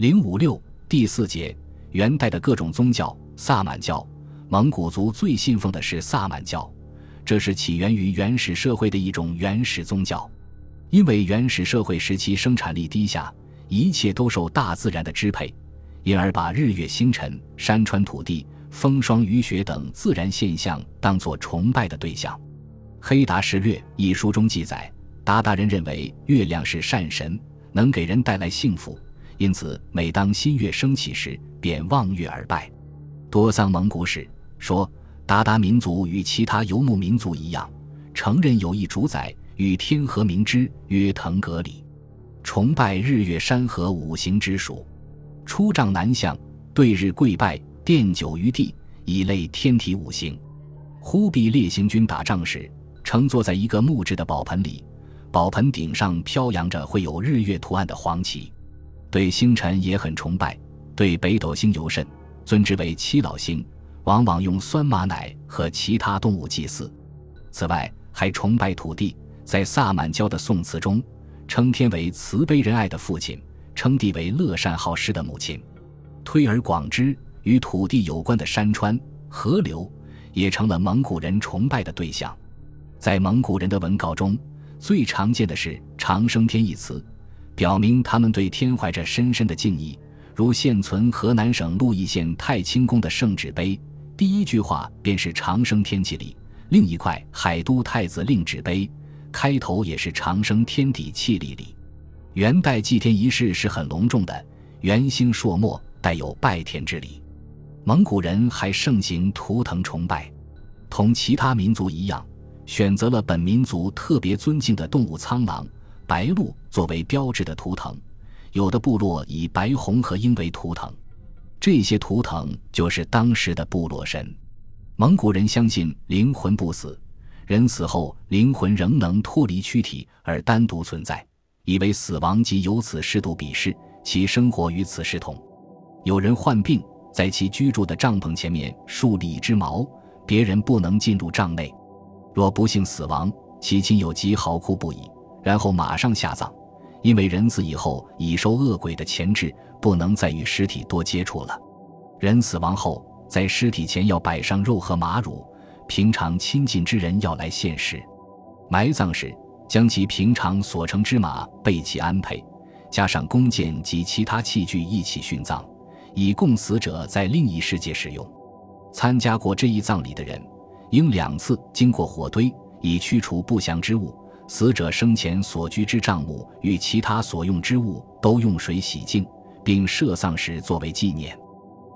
零五六第四节，元代的各种宗教。萨满教，蒙古族最信奉的是萨满教，这是起源于原始社会的一种原始宗教。因为原始社会时期生产力低下，一切都受大自然的支配，因而把日月星辰、山川土地、风霜雨雪等自然现象当作崇拜的对象。《黑达时略》一书中记载，达达人认为月亮是善神，能给人带来幸福，因此每当新月升起时，便望月而拜。多桑蒙古史说，鞑靼民族与其他游牧民族一样，承认有一主宰，与天河明之，曰腾格里，崇拜日月山河五行之属，出帐南向，对日跪拜，奠酒于地，以类天体五行。忽必烈行军打仗时，乘坐在一个木质的宝盆里，宝盆顶上飘扬着绘有日月图案的黄旗。对星辰也很崇拜，对北斗星尤甚。尊之为七老星，往往用酸马奶和其他动物祭祀。此外，还崇拜土地。在萨满教的宋词中，称天为慈悲仁爱的父亲，称地为乐善好施的母亲。推而广之，与土地有关的山川、河流，也成了蒙古人崇拜的对象。在蒙古人的文稿中，最常见的是“长生天”一词，表明他们对天怀着深深的敬意。如现存河南省鹿邑县太清宫的圣旨碑，第一句话便是“长生天气力”；另一块海都太子令旨碑，开头也是“长生天地气力力”。元代祭天仪式是很隆重的，元星朔末，带有拜天之礼。蒙古人还盛行图腾崇拜，同其他民族一样，选择了本民族特别尊敬的动物苍狼、白鹿作为标志的图腾。有的部落以白红和鹰为图腾，这些图腾就是当时的部落神。蒙古人相信灵魂不死，人死后灵魂仍能脱离躯体而单独存在，以为死亡即由此适度鄙视其生活与此视同。有人患病，在其居住的帐篷前面竖立一只矛，别人不能进入帐内。若不幸死亡，其亲友即嚎哭不已，然后马上下葬。因为人死以后已受恶鬼的钳制，不能再与尸体多接触了。人死亡后，在尸体前要摆上肉和马乳，平常亲近之人要来献食。埋葬时，将其平常所乘之马备齐安配，加上弓箭及其他器具一起殉葬，以供死者在另一世界使用。参加过这一葬礼的人，应两次经过火堆，以驱除不祥之物。死者生前所居之帐幕与其他所用之物都用水洗净，并设丧时作为纪念。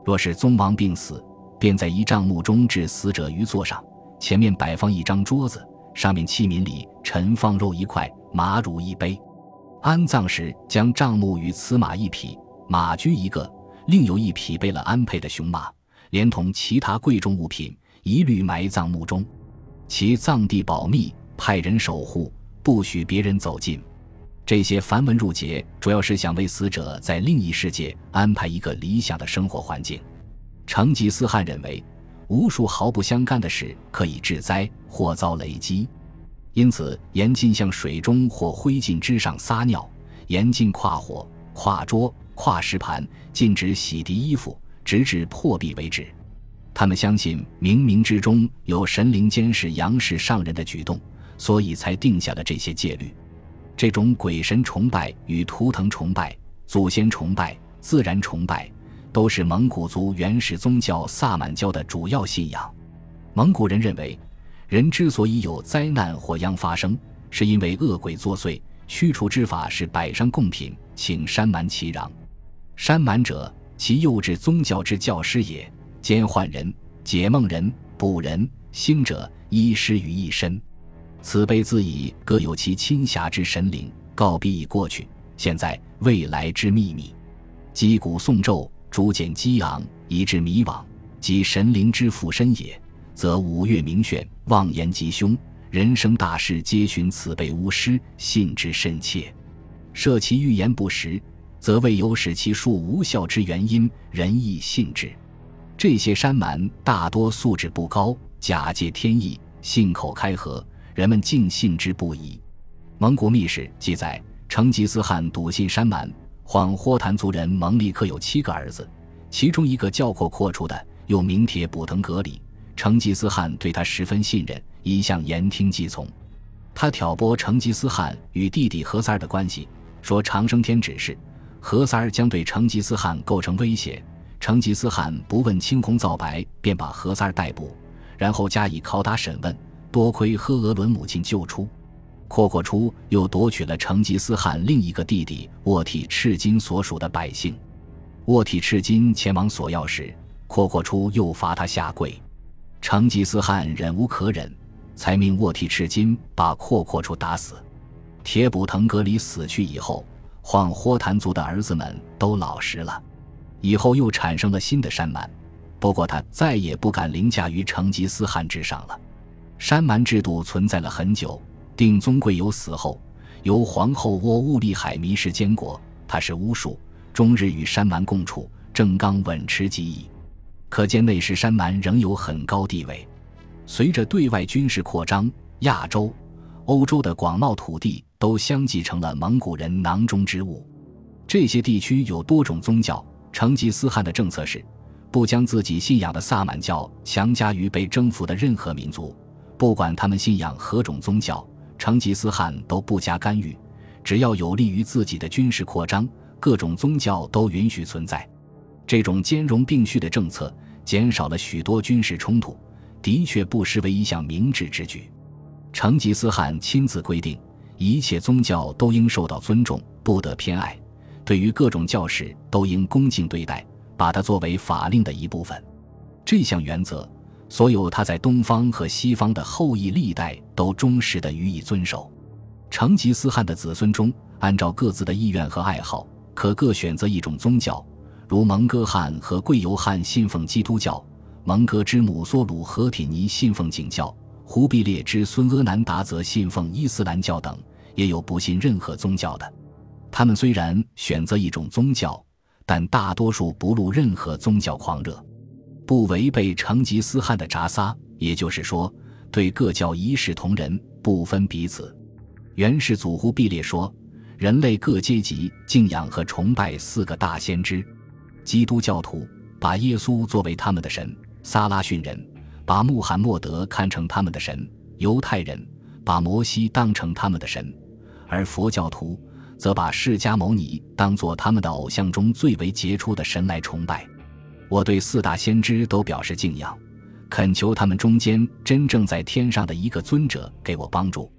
若是宗亡病死，便在一帐幕中置死者于座上，前面摆放一张桌子，上面器皿里陈放肉一块，马乳一杯。安葬时，将帐幕与此马一匹，马驹一个，另有一匹备了安配的雄马，连同其他贵重物品，一律埋葬墓中，其葬地保密，派人守护。不许别人走近，这些繁文缛节主要是想为死者在另一世界安排一个理想的生活环境。成吉思汗认为，无数毫不相干的事可以致灾或遭雷击，因此严禁向水中或灰烬之上撒尿，严禁跨火、跨桌、跨石盘，禁止洗涤衣服，直至破壁为止。他们相信冥冥之中有神灵监视阳世上人的举动。所以才定下了这些戒律。这种鬼神崇拜与图腾崇拜、祖先崇拜、自然崇拜，都是蒙古族原始宗教萨满教的主要信仰。蒙古人认为，人之所以有灾难或殃发生，是因为恶鬼作祟。驱除之法是摆上贡品，请山蛮祈禳。山蛮者，其幼稚宗教之教师也，兼幻人、解梦人、卜人、星者，医师于一身。此辈自以各有其亲侠之神灵，告必已过去，现在未来之秘密。击鼓诵咒，逐渐激昂，以致迷惘，即神灵之附身也。则五岳明炫，妄言吉凶，人生大事皆寻此辈巫师，信之甚切。设其预言不实，则未有使其术无效之原因，人亦信之。这些山蛮大多素质不高，假借天意，信口开河。人们竟信之不疑。蒙古秘史记载，成吉思汗笃信山蛮，晃霍坦族人蒙利克有七个儿子，其中一个叫阔阔出的，又名铁卜腾格里。成吉思汗对他十分信任，一向言听计从。他挑拨成吉思汗与弟弟何塞儿的关系，说长生天指示何塞儿将对成吉思汗构成威胁。成吉思汗不问青红皂白，便把何塞儿逮捕，然后加以拷打审问。多亏赫额伦母亲救出，阔阔出又夺取了成吉思汗另一个弟弟沃体赤金所属的百姓。沃体赤金前往索要时，阔阔出又罚他下跪。成吉思汗忍无可忍，才命沃体赤金把阔阔出打死。铁卜腾格里死去以后，晃霍坦族的儿子们都老实了。以后又产生了新的山蛮，不过他再也不敢凌驾于成吉思汗之上了。山蛮制度存在了很久。定宗贵由死后，由皇后窝兀利海迷失监国，他是巫术，终日与山蛮共处，正刚稳持己矣。可见那时山蛮仍有很高地位。随着对外军事扩张，亚洲、欧洲的广袤土地都相继成了蒙古人囊中之物。这些地区有多种宗教。成吉思汗的政策是，不将自己信仰的萨满教强加于被征服的任何民族。不管他们信仰何种宗教，成吉思汗都不加干预，只要有利于自己的军事扩张，各种宗教都允许存在。这种兼容并蓄的政策减少了许多军事冲突，的确不失为一项明智之举。成吉思汗亲自规定，一切宗教都应受到尊重，不得偏爱，对于各种教士都应恭敬对待，把它作为法令的一部分。这项原则。所有他在东方和西方的后裔历代都忠实地予以遵守。成吉思汗的子孙中，按照各自的意愿和爱好，可各选择一种宗教。如蒙哥汗和贵由汗信奉基督教，蒙哥之母索鲁和铁尼信奉景教，忽必烈之孙阿难达则信奉伊斯兰教等。也有不信任何宗教的。他们虽然选择一种宗教，但大多数不露任何宗教狂热。不违背成吉思汗的札撒，也就是说，对各教一视同仁，不分彼此。元世祖忽必烈说：“人类各阶级敬仰和崇拜四个大先知。基督教徒把耶稣作为他们的神，撒拉逊人把穆罕默德看成他们的神，犹太人把摩西当成他们的神，而佛教徒则把释迦牟尼当作他们的偶像中最为杰出的神来崇拜。”我对四大先知都表示敬仰，恳求他们中间真正在天上的一个尊者给我帮助。